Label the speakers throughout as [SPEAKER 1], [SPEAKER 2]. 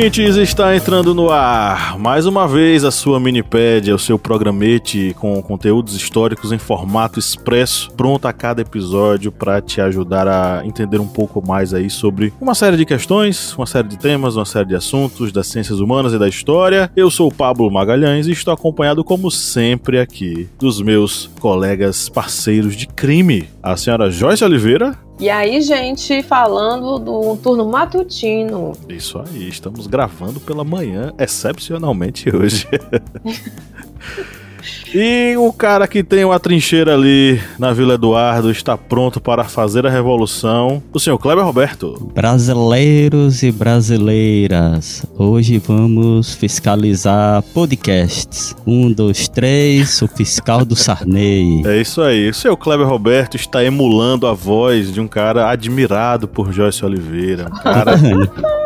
[SPEAKER 1] Ouvintes, está entrando no ar mais uma vez a sua Minipédia, o seu programete com conteúdos históricos em formato expresso, pronto a cada episódio para te ajudar a entender um pouco mais aí sobre uma série de questões, uma série de temas, uma série de assuntos das ciências humanas e da história. Eu sou o Pablo Magalhães e estou acompanhado como sempre aqui dos meus colegas parceiros de crime, a senhora Joyce Oliveira.
[SPEAKER 2] E aí, gente, falando do turno matutino.
[SPEAKER 1] Isso aí, estamos gravando pela manhã, excepcionalmente hoje. E o cara que tem uma trincheira ali na Vila Eduardo está pronto para fazer a revolução, o senhor Kleber Roberto.
[SPEAKER 3] Brasileiros e brasileiras, hoje vamos fiscalizar podcasts. Um, dois, três, o fiscal do Sarney.
[SPEAKER 1] É isso aí. O senhor Kleber Roberto está emulando a voz de um cara admirado por Joyce Oliveira. Um cara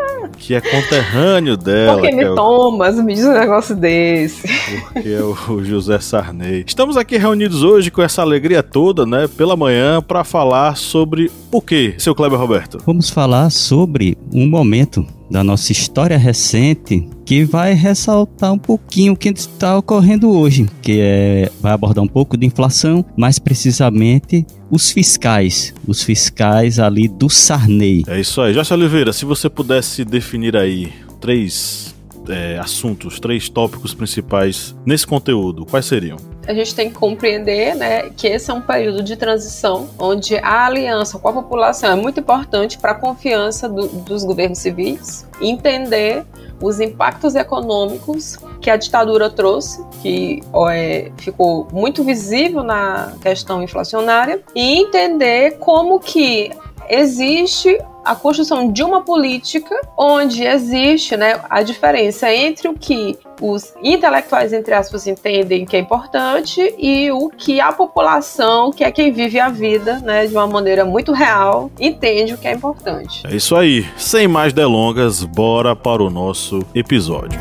[SPEAKER 1] que é conterrâneo dela.
[SPEAKER 2] Por que me
[SPEAKER 1] é
[SPEAKER 2] Thomas me diz um negócio desse?
[SPEAKER 1] Porque é o José Sarney. Estamos aqui reunidos hoje com essa alegria toda, né, pela manhã, para falar sobre o que, seu Kleber Roberto?
[SPEAKER 3] Vamos falar sobre um momento da nossa história recente que vai ressaltar um pouquinho o que está ocorrendo hoje, que é vai abordar um pouco de inflação, mais precisamente os fiscais, os fiscais ali do Sarney.
[SPEAKER 1] É isso aí. Jorge Oliveira, se você pudesse definir aí três é, assuntos, três tópicos principais nesse conteúdo, quais seriam?
[SPEAKER 2] A gente tem que compreender né, que esse é um período de transição onde a aliança com a população é muito importante para a confiança do, dos governos civis, entender os impactos econômicos que a ditadura trouxe, que é, ficou muito visível na questão inflacionária, e entender como que existe a construção de uma política onde existe né, a diferença entre o que os intelectuais, entre aspas, entendem que é importante e o que a população, que é quem vive a vida né, de uma maneira muito real, entende o que é importante.
[SPEAKER 1] É isso aí. Sem mais delongas, bora para o nosso episódio.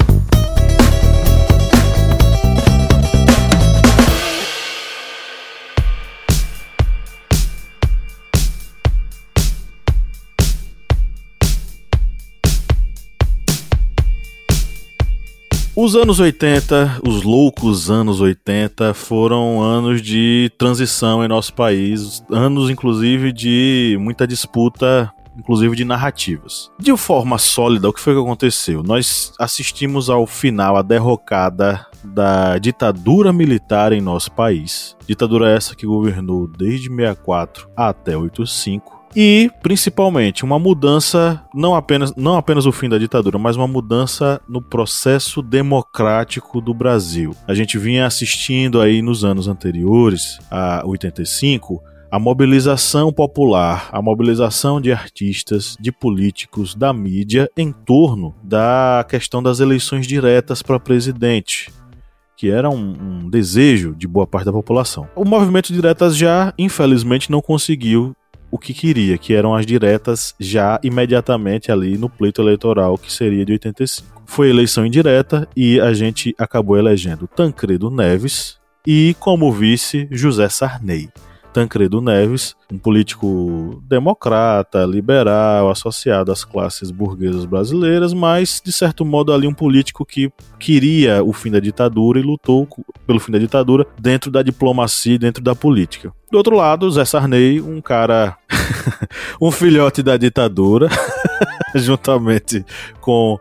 [SPEAKER 1] Os anos 80, os loucos anos 80, foram anos de transição em nosso país, anos inclusive de muita disputa inclusive de narrativas. De forma sólida, o que foi que aconteceu? Nós assistimos ao final, a derrocada da ditadura militar em nosso país. Ditadura essa que governou desde 64 até 85 e principalmente uma mudança não apenas não apenas o fim da ditadura, mas uma mudança no processo democrático do Brasil. A gente vinha assistindo aí nos anos anteriores, a 85, a mobilização popular, a mobilização de artistas, de políticos, da mídia em torno da questão das eleições diretas para presidente que era um, um, desejo de boa parte da população. O movimento diretas já, infelizmente, não conseguiu o que queria, que eram as diretas já imediatamente ali no pleito eleitoral, que seria de 85. Foi eleição indireta e a gente acabou elegendo Tancredo Neves e, como vice, José Sarney. Tancredo Neves, um político democrata, liberal, associado às classes burguesas brasileiras, mas de certo modo ali um político que queria o fim da ditadura e lutou pelo fim da ditadura dentro da diplomacia dentro da política. Do outro lado, Zé Sarney, um cara, um filhote da ditadura, juntamente com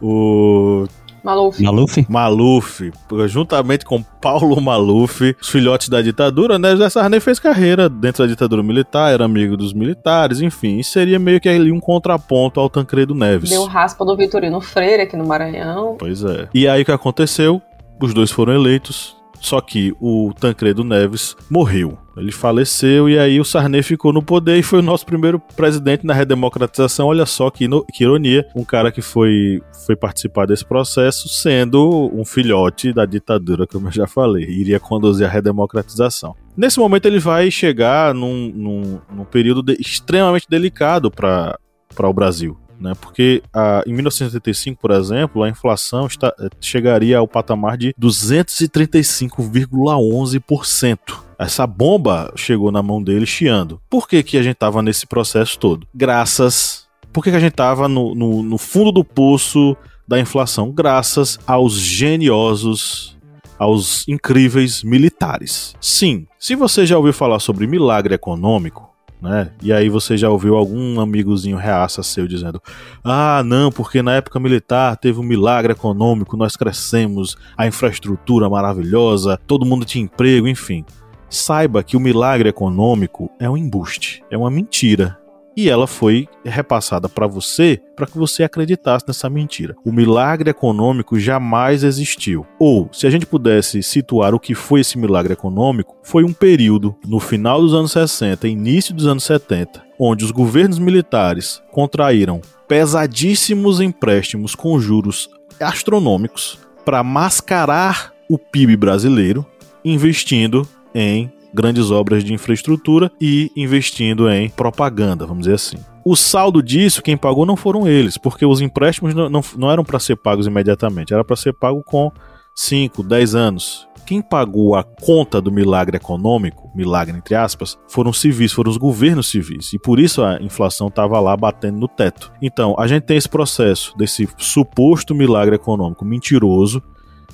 [SPEAKER 1] o
[SPEAKER 2] Maluf.
[SPEAKER 3] Maluf?
[SPEAKER 1] Maluf, juntamente com Paulo Maluf, os filhotes da ditadura, né? José Sarney fez carreira dentro da ditadura militar, era amigo dos militares, enfim, e seria meio que ali um contraponto ao Tancredo Neves.
[SPEAKER 2] Deu raspa do Vitorino Freire aqui no Maranhão.
[SPEAKER 1] Pois é. E aí o que aconteceu? Os dois foram eleitos, só que o Tancredo Neves morreu. Ele faleceu e aí o Sarney ficou no poder e foi o nosso primeiro presidente na redemocratização. Olha só que, que ironia, um cara que foi, foi participar desse processo sendo um filhote da ditadura, como eu já falei, iria conduzir a redemocratização. Nesse momento ele vai chegar num, num, num período de, extremamente delicado para o Brasil. Né, porque a, em 1985, por exemplo, a inflação está, chegaria ao patamar de 235,11%. Essa bomba chegou na mão dele chiando. Por que, que a gente estava nesse processo todo? Graças. Por que, que a gente estava no, no, no fundo do poço da inflação? Graças aos geniosos aos incríveis militares. Sim, se você já ouviu falar sobre milagre econômico, né? E aí você já ouviu algum amigozinho reaça seu dizendo: "Ah, não, porque na época militar teve um milagre econômico, nós crescemos, a infraestrutura maravilhosa, todo mundo tinha emprego, enfim" saiba que o milagre econômico é um embuste, é uma mentira. E ela foi repassada para você para que você acreditasse nessa mentira. O milagre econômico jamais existiu. Ou, se a gente pudesse situar o que foi esse milagre econômico, foi um período no final dos anos 60 início dos anos 70, onde os governos militares contraíram pesadíssimos empréstimos com juros astronômicos para mascarar o PIB brasileiro, investindo em grandes obras de infraestrutura e investindo em propaganda, vamos dizer assim. O saldo disso, quem pagou não foram eles, porque os empréstimos não, não, não eram para ser pagos imediatamente, era para ser pago com 5, 10 anos. Quem pagou a conta do milagre econômico, milagre entre aspas, foram civis, foram os governos civis. E por isso a inflação estava lá batendo no teto. Então, a gente tem esse processo desse suposto milagre econômico mentiroso,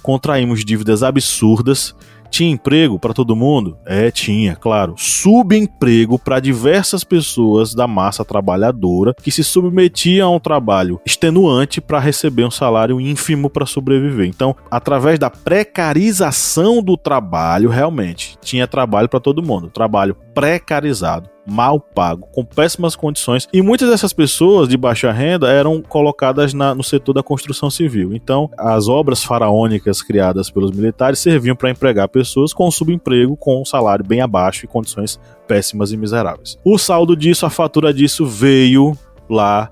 [SPEAKER 1] contraímos dívidas absurdas tinha emprego para todo mundo? É, tinha, claro. Subemprego para diversas pessoas da massa trabalhadora que se submetiam a um trabalho extenuante para receber um salário ínfimo para sobreviver. Então, através da precarização do trabalho, realmente tinha trabalho para todo mundo. Trabalho precarizado mal pago, com péssimas condições, e muitas dessas pessoas de baixa renda eram colocadas na, no setor da construção civil. Então, as obras faraônicas criadas pelos militares serviam para empregar pessoas com subemprego, com um salário bem abaixo e condições péssimas e miseráveis. O saldo disso, a fatura disso veio lá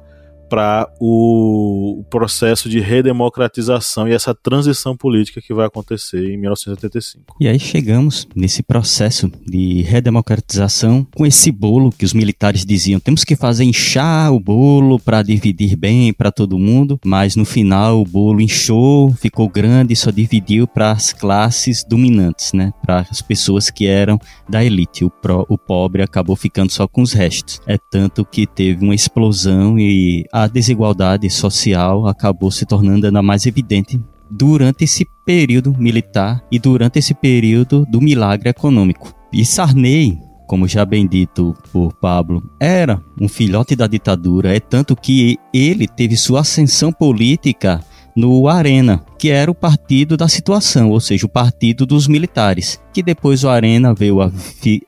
[SPEAKER 1] para o processo de redemocratização e essa transição política que vai acontecer em 1985.
[SPEAKER 3] E aí chegamos nesse processo de redemocratização com esse bolo que os militares diziam: temos que fazer inchar o bolo para dividir bem para todo mundo, mas no final o bolo inchou, ficou grande e só dividiu para as classes dominantes, né? Para as pessoas que eram da elite. O, o pobre acabou ficando só com os restos. É tanto que teve uma explosão e a desigualdade social acabou se tornando ainda mais evidente durante esse período militar e durante esse período do milagre econômico. E Sarney, como já bem dito por Pablo, era um filhote da ditadura, é tanto que ele teve sua ascensão política no Arena, que era o partido da situação, ou seja, o partido dos militares, que depois o Arena veio a,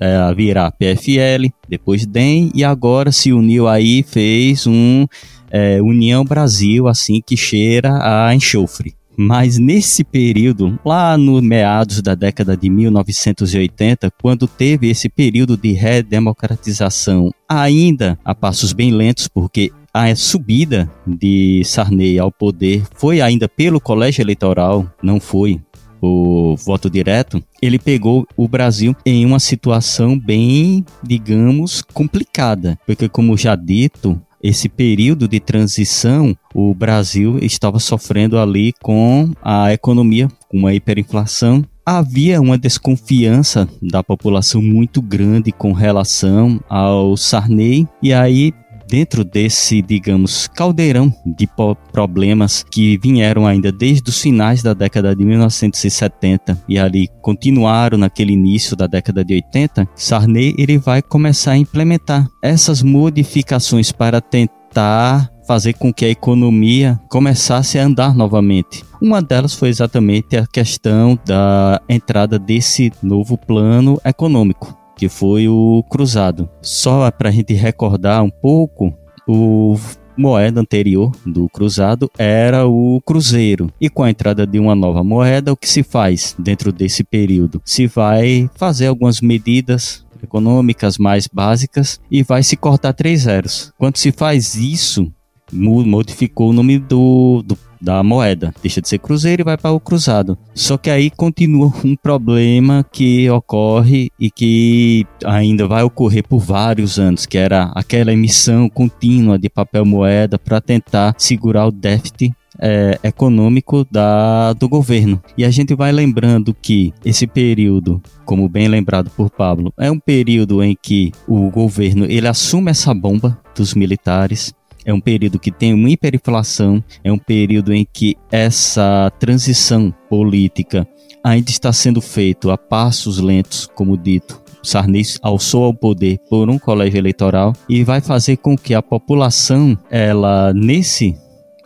[SPEAKER 3] é, a virar PFL, depois DEM e agora se uniu aí fez um é, União Brasil, assim que cheira a enxofre. Mas nesse período, lá no meados da década de 1980, quando teve esse período de redemocratização, ainda a passos bem lentos, porque a subida de Sarney ao poder foi ainda pelo colégio eleitoral, não foi o voto direto, ele pegou o Brasil em uma situação bem, digamos, complicada, porque como já dito, esse período de transição, o Brasil estava sofrendo ali com a economia, com uma hiperinflação. Havia uma desconfiança da população muito grande com relação ao Sarney, e aí dentro desse, digamos, caldeirão de problemas que vieram ainda desde os finais da década de 1970 e ali continuaram naquele início da década de 80, Sarney ele vai começar a implementar essas modificações para tentar fazer com que a economia começasse a andar novamente. Uma delas foi exatamente a questão da entrada desse novo plano econômico que foi o cruzado. Só para a gente recordar um pouco, o moeda anterior do cruzado era o cruzeiro. E com a entrada de uma nova moeda, o que se faz dentro desse período? Se vai fazer algumas medidas econômicas mais básicas e vai se cortar três zeros. Quando se faz isso, modificou o nome do, do da moeda. Deixa de ser cruzeiro e vai para o cruzado. Só que aí continua um problema que ocorre e que ainda vai ocorrer por vários anos, que era aquela emissão contínua de papel moeda para tentar segurar o déficit é, econômico da, do governo. E a gente vai lembrando que esse período, como bem lembrado por Pablo, é um período em que o governo ele assume essa bomba dos militares, é um período que tem uma hiperinflação, é um período em que essa transição política ainda está sendo feita a passos lentos, como dito. Sarney alçou ao poder por um colégio eleitoral e vai fazer com que a população, ela nesse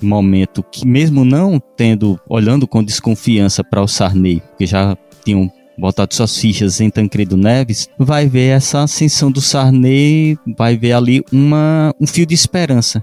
[SPEAKER 3] momento, que mesmo não tendo, olhando com desconfiança para o Sarney, que já tinham botado suas fichas em Tancredo Neves, vai ver essa ascensão do Sarney, vai ver ali uma, um fio de esperança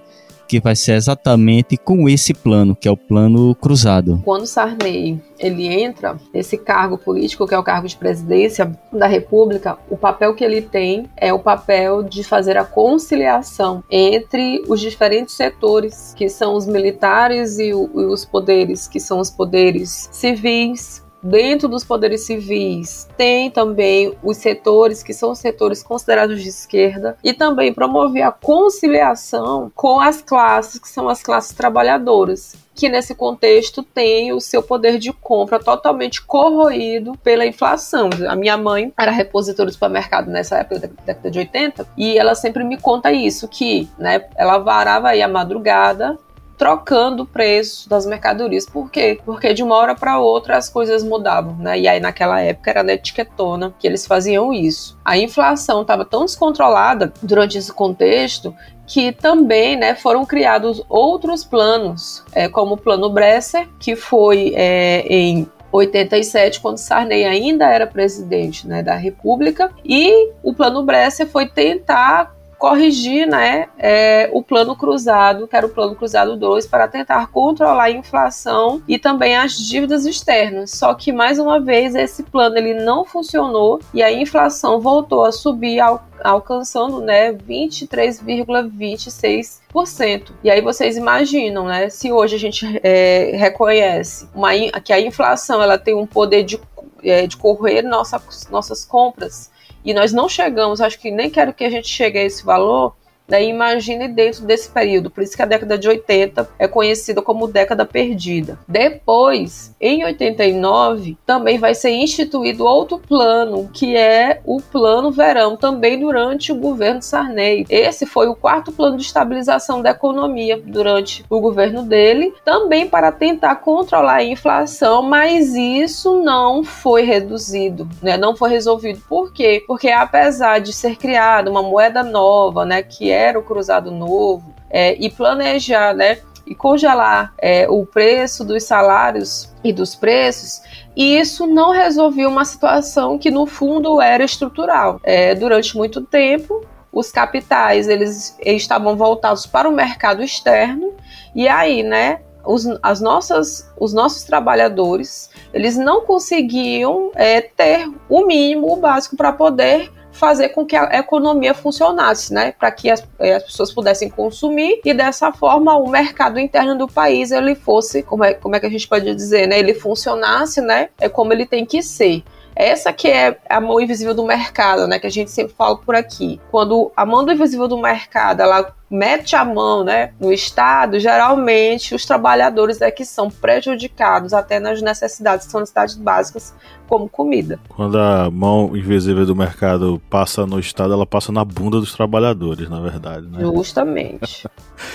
[SPEAKER 3] que vai ser exatamente com esse plano, que é o plano cruzado.
[SPEAKER 2] Quando Sarney ele entra nesse cargo político, que é o cargo de presidência da República, o papel que ele tem é o papel de fazer a conciliação entre os diferentes setores, que são os militares e, os poderes, que são os poderes civis, Dentro dos poderes civis, tem também os setores que são setores considerados de esquerda e também promover a conciliação com as classes que são as classes trabalhadoras que nesse contexto tem o seu poder de compra totalmente corroído pela inflação. A minha mãe era repositora do supermercado nessa época da década de 80 e ela sempre me conta isso, que né, ela varava aí a madrugada trocando o preço das mercadorias. Por quê? Porque de uma hora para outra as coisas mudavam, né? E aí naquela época era na etiquetona que eles faziam isso. A inflação estava tão descontrolada durante esse contexto que também né, foram criados outros planos, é, como o Plano Bresser, que foi é, em 87, quando Sarney ainda era presidente né, da República, e o Plano Bresser foi tentar corrigir né, é, o plano cruzado, que era o plano cruzado 2, para tentar controlar a inflação e também as dívidas externas. Só que, mais uma vez, esse plano ele não funcionou e a inflação voltou a subir ao alcançando né, 23,26%. E aí vocês imaginam, né, se hoje a gente é, reconhece uma, que a inflação ela tem um poder de, é, de correr nossa, nossas compras e nós não chegamos, acho que nem quero que a gente chegue a esse valor, Daí imagine dentro desse período, por isso que a década de 80 é conhecida como década perdida. Depois, em 89, também vai ser instituído outro plano, que é o Plano Verão, também durante o governo Sarney. Esse foi o quarto plano de estabilização da economia durante o governo dele, também para tentar controlar a inflação, mas isso não foi reduzido, né? Não foi resolvido. Por quê? Porque apesar de ser criada uma moeda nova, né, que é o cruzado novo é, e planejar, né? E congelar é, o preço dos salários e dos preços, e isso não resolveu uma situação que no fundo era estrutural. É, durante muito tempo, os capitais eles, eles estavam voltados para o mercado externo e aí, né, os, as nossas, os nossos trabalhadores eles não conseguiam é, ter o mínimo, o básico para poder fazer com que a economia funcionasse, né? Para que as, eh, as, pessoas pudessem consumir e dessa forma o mercado interno do país ele fosse, como é, como é que a gente pode dizer, né? Ele funcionasse, né? É como ele tem que ser. Essa que é a mão invisível do mercado, né? Que a gente sempre fala por aqui. Quando a mão invisível do mercado, ela mete a mão né, no Estado, geralmente os trabalhadores é que são prejudicados até nas necessidades, que são necessidades básicas, como comida.
[SPEAKER 1] Quando a mão invisível do mercado passa no Estado, ela passa na bunda dos trabalhadores, na verdade. Né?
[SPEAKER 2] Justamente.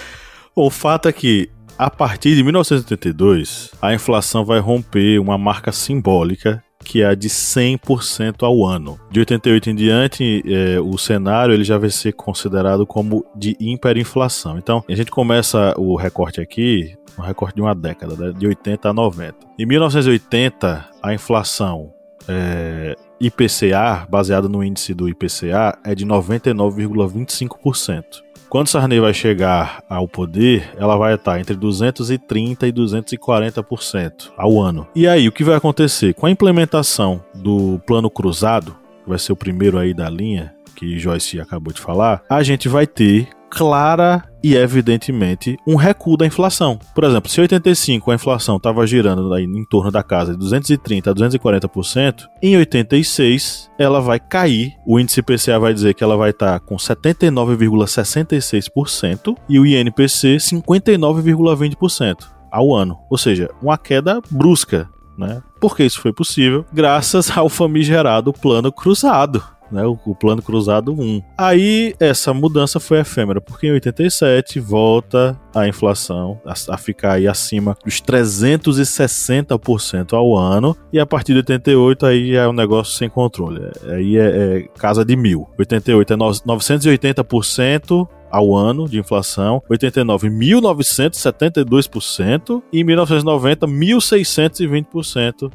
[SPEAKER 1] o fato é que a partir de 1982, a inflação vai romper uma marca simbólica que é a de 100% ao ano. De 88 em diante, é, o cenário ele já vai ser considerado como de hiperinflação. Então, a gente começa o recorte aqui, um recorte de uma década, né, de 80 a 90. Em 1980, a inflação é, IPCA, baseada no índice do IPCA, é de 99,25%. Quando Sarney vai chegar ao poder, ela vai estar entre 230 e 240% ao ano. E aí, o que vai acontecer? Com a implementação do plano cruzado, que vai ser o primeiro aí da linha, que Joyce acabou de falar, a gente vai ter clara e evidentemente um recuo da inflação. Por exemplo, se em 85 a inflação estava girando aí em torno da casa de 230 a 240%, em 86 ela vai cair. O índice PCA vai dizer que ela vai estar tá com 79,66% e o INPC 59,20% ao ano. Ou seja, uma queda brusca, né? Por que isso foi possível? Graças ao famigerado plano cruzado né, o, plano cruzado 1. Aí essa mudança foi efêmera, porque em 87 volta a inflação a, a ficar aí acima dos 360% ao ano, e a partir de 88 aí é um negócio sem controle. Aí é, é casa de mil. 88 é no, 980% ao ano de inflação, 89 1972% e 1990 1620%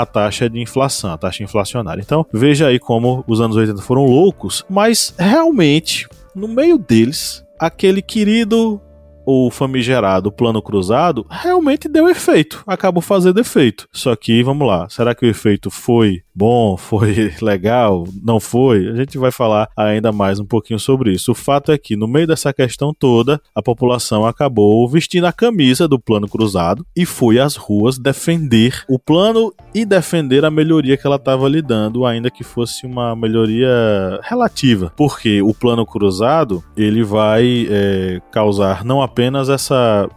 [SPEAKER 1] a taxa de inflação, a taxa inflacionária. Então, veja aí como os anos 80 foram loucos, mas realmente, no meio deles, aquele querido o famigerado plano cruzado realmente deu efeito, acabou fazendo efeito. Só que, vamos lá, será que o efeito foi bom, foi legal, não foi? A gente vai falar ainda mais um pouquinho sobre isso. O fato é que, no meio dessa questão toda, a população acabou vestindo a camisa do plano cruzado e foi às ruas defender o plano e defender a melhoria que ela estava lhe dando, ainda que fosse uma melhoria relativa. Porque o plano cruzado ele vai é, causar não apenas essa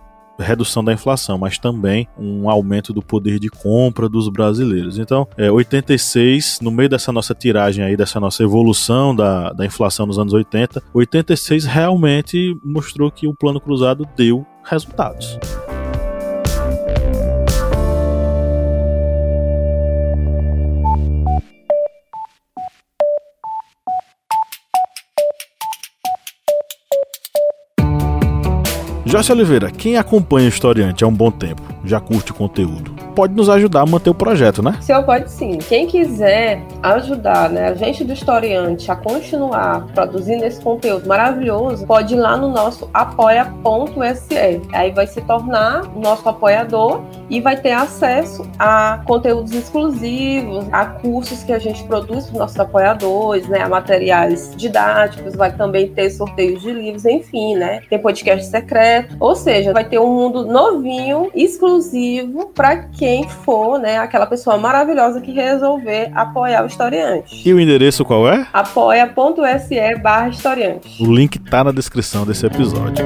[SPEAKER 1] redução da inflação, mas também um aumento do poder de compra dos brasileiros. Então, é, 86, no meio dessa nossa tiragem aí, dessa nossa evolução da, da inflação nos anos 80, 86 realmente mostrou que o plano cruzado deu resultados. Joyce Oliveira, quem acompanha o Historiante há um bom tempo, já curte o conteúdo, pode nos ajudar a manter o projeto, né?
[SPEAKER 2] Senhor, pode sim. Quem quiser ajudar né, a gente do Historiante a continuar produzindo esse conteúdo maravilhoso, pode ir lá no nosso apoia.se. Aí vai se tornar nosso apoiador e vai ter acesso a conteúdos exclusivos, a cursos que a gente produz para os nossos apoiadores, né, a materiais didáticos, vai também ter sorteios de livros, enfim, né? Tem podcast secreto, ou seja, vai ter um mundo novinho, exclusivo para quem for, né, aquela pessoa maravilhosa que resolver apoiar o historiante.
[SPEAKER 1] E o endereço qual é?
[SPEAKER 2] apoia.se barra historiante.
[SPEAKER 1] O link tá na descrição desse episódio.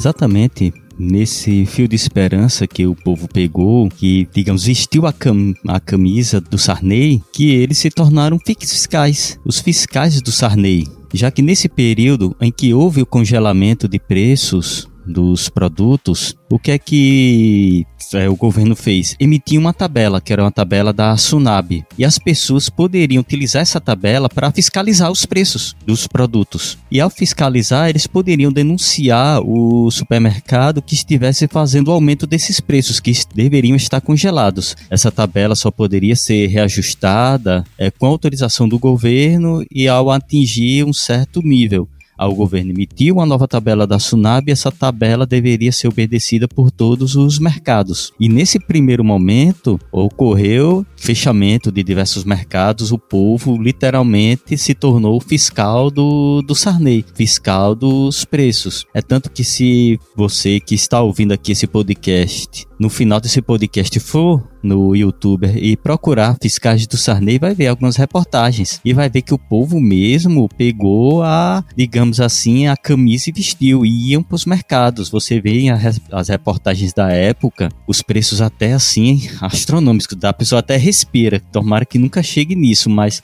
[SPEAKER 3] Exatamente nesse fio de esperança que o povo pegou, que, digamos, vestiu a, cam a camisa do Sarney, que eles se tornaram fiscais, os fiscais do Sarney. Já que nesse período em que houve o congelamento de preços dos produtos, o que é que é, o governo fez? Emitiu uma tabela, que era uma tabela da Sunab, e as pessoas poderiam utilizar essa tabela para fiscalizar os preços dos produtos. E ao fiscalizar, eles poderiam denunciar o supermercado que estivesse fazendo o aumento desses preços, que deveriam estar congelados. Essa tabela só poderia ser reajustada é, com autorização do governo e ao atingir um certo nível ao governo emitir uma nova tabela da Sunab, essa tabela deveria ser obedecida por todos os mercados. E nesse primeiro momento ocorreu fechamento de diversos mercados, o povo literalmente se tornou fiscal do, do Sarney, fiscal dos preços. É tanto que se você que está ouvindo aqui esse podcast, no final desse podcast for no YouTube e procurar fiscais do Sarney, vai ver algumas reportagens e vai ver que o povo mesmo pegou a, digamos assim, a camisa e vestiu e iam para os mercados. Você vê as reportagens da época, os preços até assim astronômicos, da pessoa até respira. Tomara que nunca chegue nisso, mas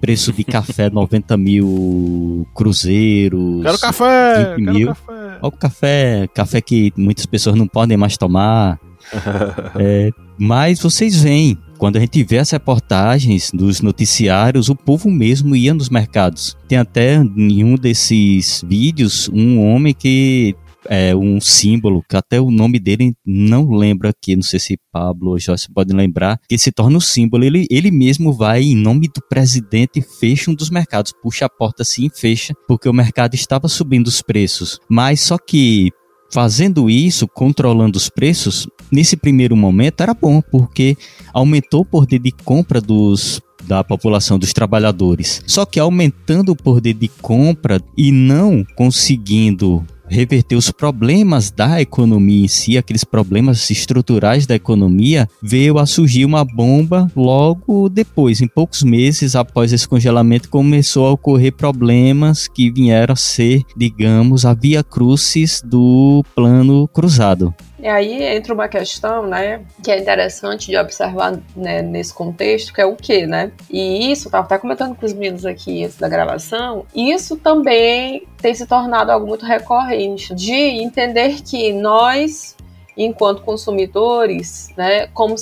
[SPEAKER 3] preço de café 90 mil cruzeiros.
[SPEAKER 1] Quero café!
[SPEAKER 3] 20 mil. Café. Olha o café, café que muitas pessoas não podem mais tomar. é, mas vocês veem, quando a gente vê as reportagens dos noticiários, o povo mesmo ia nos mercados. Tem até em um desses vídeos um homem que é um símbolo, que até o nome dele não lembro aqui, não sei se Pablo ou Joyce podem lembrar, que se torna um símbolo. Ele, ele mesmo vai, em nome do presidente, fecha um dos mercados, puxa a porta assim e fecha, porque o mercado estava subindo os preços. Mas só que fazendo isso, controlando os preços, nesse primeiro momento era bom, porque aumentou o poder de compra dos da população dos trabalhadores. Só que aumentando o poder de compra e não conseguindo reverter os problemas da economia em si, aqueles problemas estruturais da economia, veio a surgir uma bomba logo depois, em poucos meses após esse congelamento, começou a ocorrer problemas que vieram a ser, digamos, a via crucis do plano cruzado.
[SPEAKER 2] E aí entra uma questão, né, que é interessante de observar né, nesse contexto, que é o quê, né? E isso, estava até comentando com os meninos aqui antes da gravação, isso também tem se tornado algo muito recorrente, de entender que nós enquanto consumidores, né, como,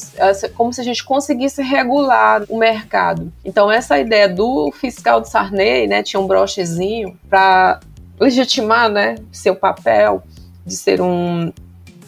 [SPEAKER 2] como se a gente conseguisse regular o mercado. Então essa ideia do fiscal de Sarney, né, tinha um brochezinho para legitimar, né, seu papel de ser um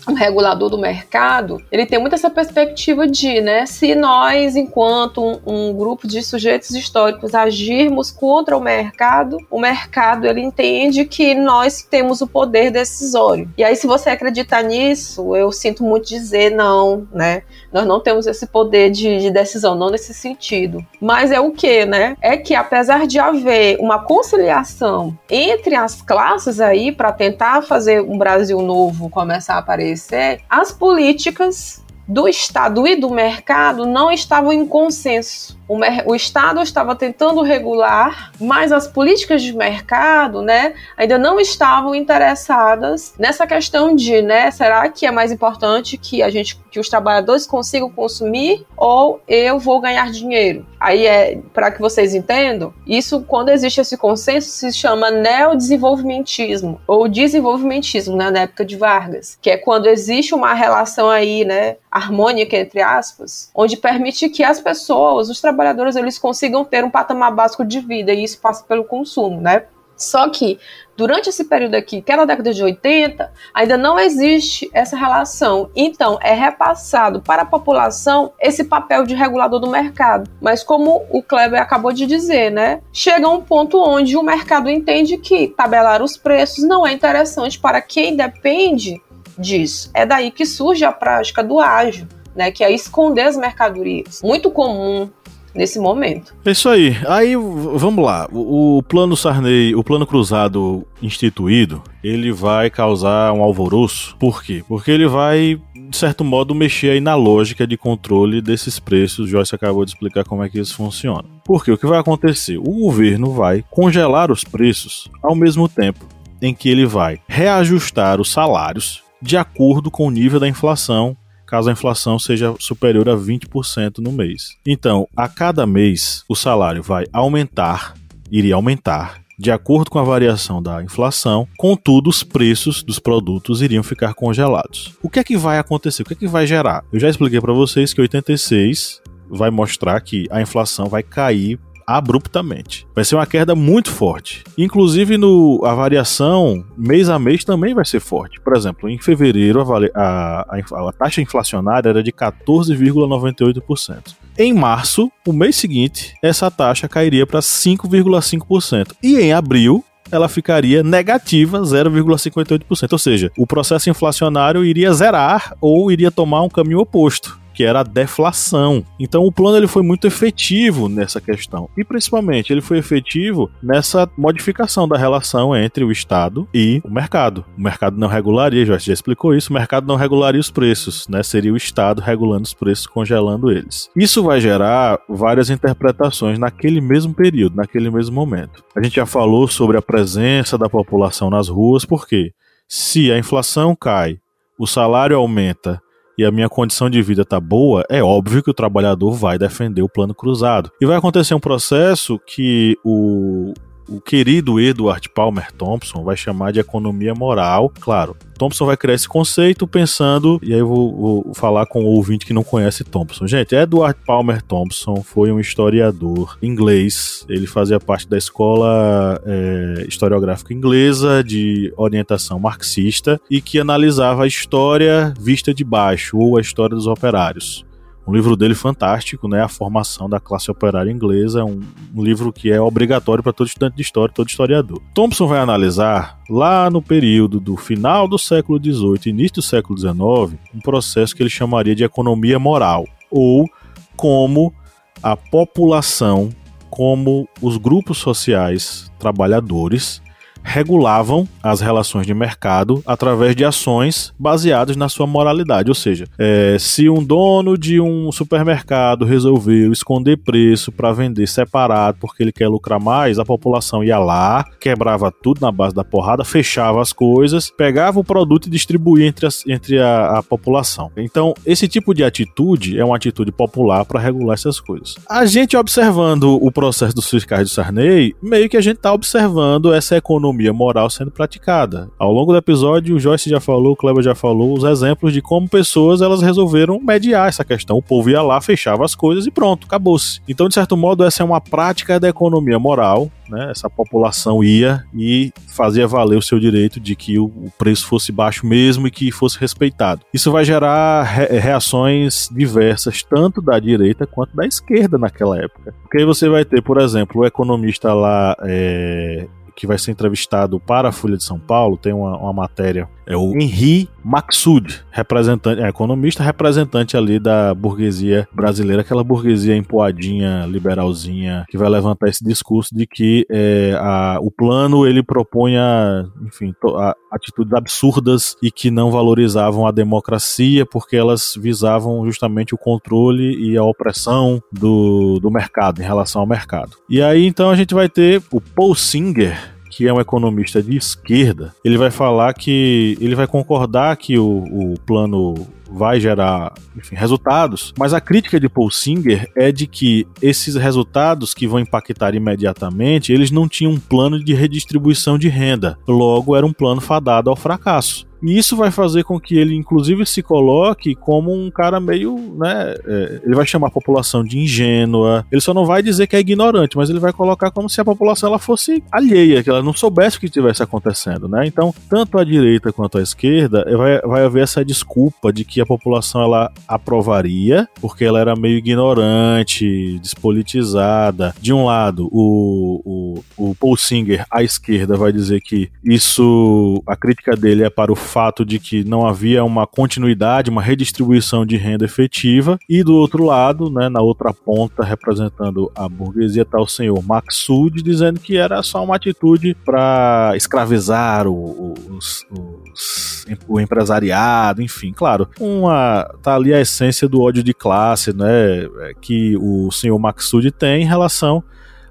[SPEAKER 2] um regulador do mercado, ele tem muito essa perspectiva de, né, se nós, enquanto um, um, grupo de sujeitos históricos, agirmos contra o mercado, o mercado ele entende que nós temos o poder decisório. E aí, se você acreditar nisso, eu sinto muito dizer não, né? Nós não temos esse poder de, de decisão, não nesse sentido. Mas é o que, né? É que apesar de haver uma conciliação entre as classes aí para tentar fazer um Brasil novo começar a aparecer as políticas do Estado e do mercado não estavam em consenso. O, o, Estado estava tentando regular, mas as políticas de mercado, né, ainda não estavam interessadas nessa questão de, né, será que é mais importante que a gente, que os trabalhadores consigam consumir ou eu vou ganhar dinheiro? Aí é para que vocês entendam, isso quando existe esse consenso se chama neodesenvolvimentismo ou desenvolvimentismo, né, na época de Vargas, que é quando existe uma relação aí, né, harmônica entre aspas, onde permite que as pessoas, os trabalhadores trabalhadores eles consigam ter um patamar básico de vida e isso passa pelo consumo, né? Só que durante esse período aqui, que é na década de 80, ainda não existe essa relação. Então, é repassado para a população esse papel de regulador do mercado. Mas como o Kleber acabou de dizer, né? Chega um ponto onde o mercado entende que tabelar os preços não é interessante para quem depende disso. É daí que surge a prática do ágio, né, que é esconder as mercadorias. Muito comum nesse momento.
[SPEAKER 1] É isso aí. Aí, vamos lá. O, o plano Sarney, o plano cruzado instituído, ele vai causar um alvoroço. Por quê? Porque ele vai, de certo modo, mexer aí na lógica de controle desses preços. Joyce acabou de explicar como é que isso funciona. Porque o que vai acontecer? O governo vai congelar os preços ao mesmo tempo em que ele vai reajustar os salários de acordo com o nível da inflação caso a inflação seja superior a 20% no mês. Então, a cada mês, o salário vai aumentar, iria aumentar de acordo com a variação da inflação, contudo, os preços dos produtos iriam ficar congelados. O que é que vai acontecer? O que é que vai gerar? Eu já expliquei para vocês que 86 vai mostrar que a inflação vai cair abruptamente. Vai ser uma queda muito forte. Inclusive, no, a variação mês a mês também vai ser forte. Por exemplo, em fevereiro, a, a, a, a taxa inflacionária era de 14,98%. Em março, o mês seguinte, essa taxa cairia para 5,5%. E em abril, ela ficaria negativa 0,58%. Ou seja, o processo inflacionário iria zerar ou iria tomar um caminho oposto que era a deflação. Então o plano ele foi muito efetivo nessa questão e principalmente ele foi efetivo nessa modificação da relação entre o Estado e o mercado. O mercado não regularia, já já explicou isso, o mercado não regularia os preços, né? Seria o Estado regulando os preços, congelando eles. Isso vai gerar várias interpretações naquele mesmo período, naquele mesmo momento. A gente já falou sobre a presença da população nas ruas, porque se a inflação cai, o salário aumenta e a minha condição de vida tá boa, é óbvio que o trabalhador vai defender o plano cruzado. E vai acontecer um processo que o, o querido Edward Palmer Thompson vai chamar de economia moral. Claro, Thompson vai criar esse conceito pensando, e aí eu vou, vou, falar com o ouvinte que não conhece Thompson. Gente, Edward Palmer Thompson foi um historiador inglês, ele fazia parte da escola é, historiográfica inglesa de orientação marxista e que analisava a história vista de baixo, ou a história dos operários. Um livro dele fantástico, né? A formação da classe operária inglesa, um, um livro que é obrigatório para todo estudante de história, todo historiador. Thompson vai analisar lá no período do final do século XVIII início do século XIX um processo que ele chamaria de economia moral, ou como a população, como os grupos sociais trabalhadores regulavam as relações de mercado através de ações baseadas na sua moralidade. Ou seja, é, se um dono de um supermercado resolveu esconder preço para vender separado porque ele quer lucrar mais, a população ia lá, quebrava tudo na base da porrada, fechava as coisas, pegava o produto e distribuía entre, as, entre a, a população. Então, esse tipo de atitude é uma atitude popular para regular essas coisas. A gente observando o processo dos fiscais do Sarney, meio que a gente está observando essa economia economia moral sendo praticada. Ao longo do episódio, o Joyce já falou, o Kleber já falou, os exemplos de como pessoas elas resolveram mediar essa questão. O povo ia lá, fechava as coisas e pronto, acabou-se. Então, de certo modo, essa é uma prática da economia moral, né? Essa população ia e fazia valer o seu direito de que o preço fosse baixo mesmo e que fosse respeitado. Isso vai gerar re reações diversas, tanto da direita quanto da esquerda naquela época. Porque aí você vai ter, por exemplo, o economista lá, é, que vai ser entrevistado para a Folha de São Paulo, tem uma, uma matéria, é o Henri Maxud, representante, é, economista, representante ali da burguesia brasileira, aquela burguesia empoadinha, liberalzinha, que vai levantar esse discurso de que é, a, o plano ele propunha, enfim, a, atitudes absurdas e que não valorizavam a democracia porque elas visavam justamente o controle e a opressão do, do mercado, em relação ao mercado. E aí então a gente vai ter o Paul Singer, que é um economista de esquerda, ele vai falar que ele vai concordar que o, o plano vai gerar enfim, resultados, mas a crítica de Paul Singer é de que esses resultados que vão impactar imediatamente, eles não tinham um plano de redistribuição de renda, logo era um plano fadado ao fracasso. E isso vai fazer com que ele, inclusive, se coloque como um cara meio, né? É, ele vai chamar a população de ingênua. Ele só não vai dizer que é ignorante, mas ele vai colocar como se a população ela fosse alheia, que ela não soubesse o que estivesse acontecendo, né? Então, tanto a direita quanto a esquerda vai, vai haver essa desculpa de que a população ela aprovaria, porque ela era meio ignorante, despolitizada. De um lado, o, o, o Paul Singer, à esquerda, vai dizer que isso, a crítica dele é para o fato de que não havia uma continuidade, uma redistribuição de renda efetiva, e do outro lado, né, na outra ponta, representando a burguesia, está o senhor Maxud, dizendo que era só uma atitude para escravizar o, os, os, o empresariado, enfim, claro, uma tá ali a essência do ódio de classe, né, que o senhor Maxud tem em relação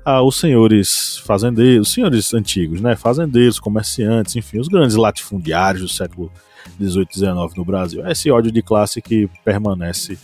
[SPEAKER 1] aos senhores fazendeiros, os senhores antigos, né, fazendeiros, comerciantes, enfim, os grandes latifundiários do século 18 e 19 no Brasil. É esse ódio de classe que permanece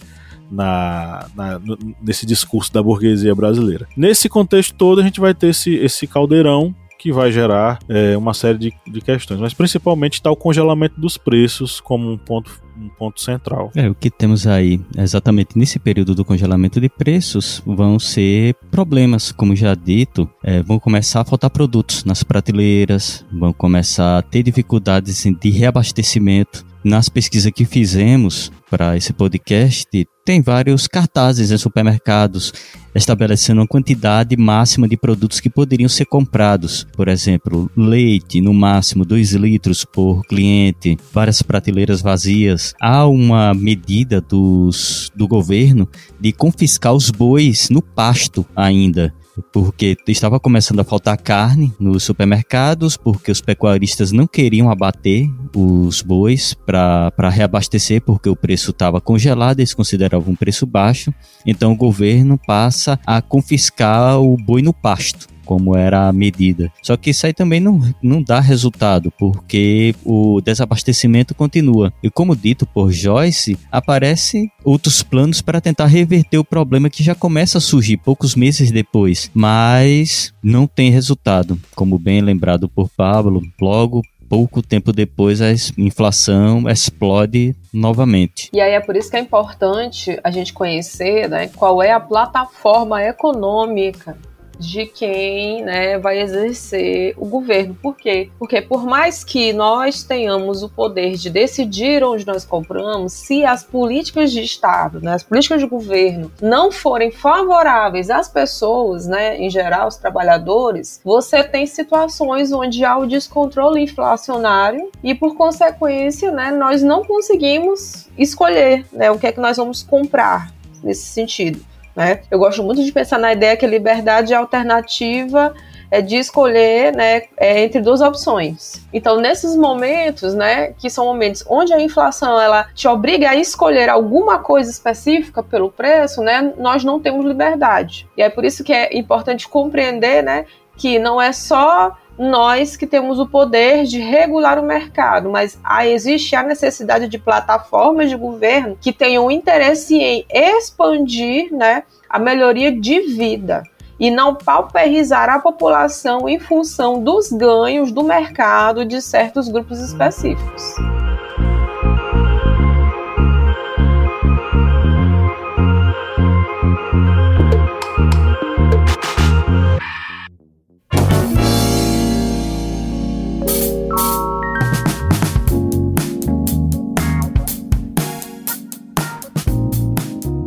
[SPEAKER 1] na, na, nesse discurso da burguesia brasileira. Nesse contexto todo, a gente vai ter esse, esse caldeirão que vai gerar é, uma série de, de questões. Mas principalmente está o congelamento dos preços como um ponto um ponto central.
[SPEAKER 3] É, o que temos aí exatamente nesse período do congelamento de preços vão ser problemas, como já dito, é, vão começar a faltar produtos nas prateleiras, vão começar a ter dificuldades de reabastecimento. Nas pesquisas que fizemos para esse podcast, tem vários cartazes em supermercados estabelecendo uma quantidade máxima de produtos que poderiam ser comprados. Por exemplo, leite, no máximo 2 litros por cliente, várias prateleiras vazias. Há uma medida dos, do governo de confiscar os bois no pasto ainda porque estava começando a faltar carne nos supermercados, porque os pecuaristas não queriam abater os bois para reabastecer, porque o preço estava congelado, eles consideravam um preço baixo. Então o governo passa a confiscar o boi no pasto como era a medida. Só que isso aí também não, não dá resultado, porque o desabastecimento continua. E como dito por Joyce, aparecem outros planos para tentar reverter o problema que já começa a surgir poucos meses depois, mas não tem resultado. Como bem lembrado por Pablo, logo pouco tempo depois a inflação explode novamente.
[SPEAKER 2] E aí é por isso que é importante a gente conhecer né, qual é a plataforma econômica de quem né, vai exercer o governo. Por quê? Porque por mais que nós tenhamos o poder de decidir onde nós compramos, se as políticas de Estado, né, as políticas de governo não forem favoráveis às pessoas, né, em geral, os trabalhadores, você tem situações onde há o descontrole inflacionário e, por consequência, né, nós não conseguimos escolher né, o que é que nós vamos comprar nesse sentido. Né? Eu gosto muito de pensar na ideia que a liberdade alternativa é de escolher né, é, entre duas opções. Então, nesses momentos, né, que são momentos onde a inflação ela te obriga a escolher alguma coisa específica pelo preço, né, nós não temos liberdade. E é por isso que é importante compreender né, que não é só nós que temos o poder de regular o mercado, mas existe a necessidade de plataformas de governo que tenham interesse em expandir né, a melhoria de vida e não pauperizar a população em função dos ganhos do mercado de certos grupos específicos.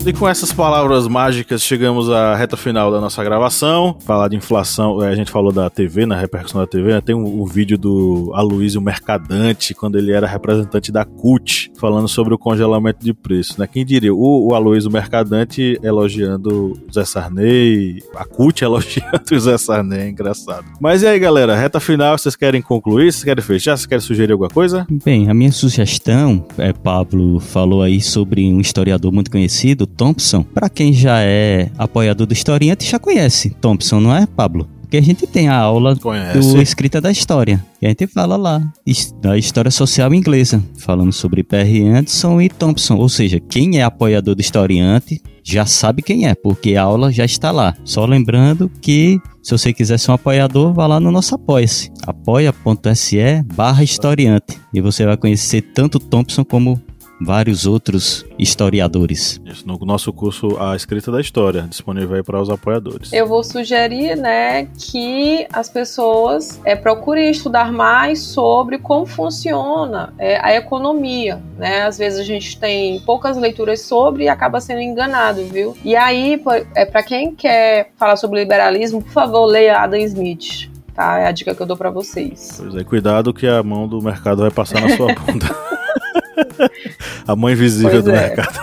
[SPEAKER 1] E com essas palavras mágicas, chegamos à reta final da nossa gravação. Falar de inflação, é, a gente falou da TV, na repercussão da TV, né? tem um, um, vídeo do Aloysio Mercadante, quando ele era representante da CUT, falando sobre o congelamento de preços. Né? Quem diria? O, o Aloysio Mercadante elogiando o Zé Sarney, a CUT elogiando o Zé Sarney, é engraçado. Mas e aí, galera, reta final, vocês querem concluir? Vocês querem fechar? Vocês querem sugerir alguma coisa?
[SPEAKER 3] Bem, a minha sugestão, é, Pablo falou aí sobre um historiador muito conhecido, Thompson, para quem já é apoiador do historiante, já conhece Thompson, não é, Pablo? Porque a gente tem a aula Conhece. do Escrita da História. E a gente fala lá da história social inglesa, falando sobre Perry Anderson e Thompson. Ou seja, quem é apoiador do historiante já sabe quem é, porque a aula já está lá. Só lembrando que se você quiser ser um apoiador, vá lá no nosso apoia-se, apoia.se barra historiante. E você vai conhecer tanto Thompson como vários outros historiadores.
[SPEAKER 1] Isso, no nosso curso A Escrita da História, disponível aí para os apoiadores.
[SPEAKER 2] Eu vou sugerir, né, que as pessoas é, procurem estudar mais sobre como funciona é, a economia, né? Às vezes a gente tem poucas leituras sobre e acaba sendo enganado, viu? E aí, é, para quem quer falar sobre liberalismo, por favor, leia Adam Smith. Tá? É a dica que eu dou para vocês.
[SPEAKER 1] Pois é, cuidado que a mão do mercado vai passar na sua bunda. a mãe invisível pois do é. mercado.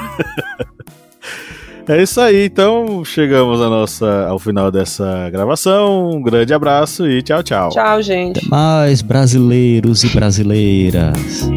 [SPEAKER 1] É isso aí, então chegamos a nossa, ao final dessa gravação. Um grande abraço e tchau, tchau.
[SPEAKER 2] Tchau, gente.
[SPEAKER 3] Até mais, brasileiros e brasileiras.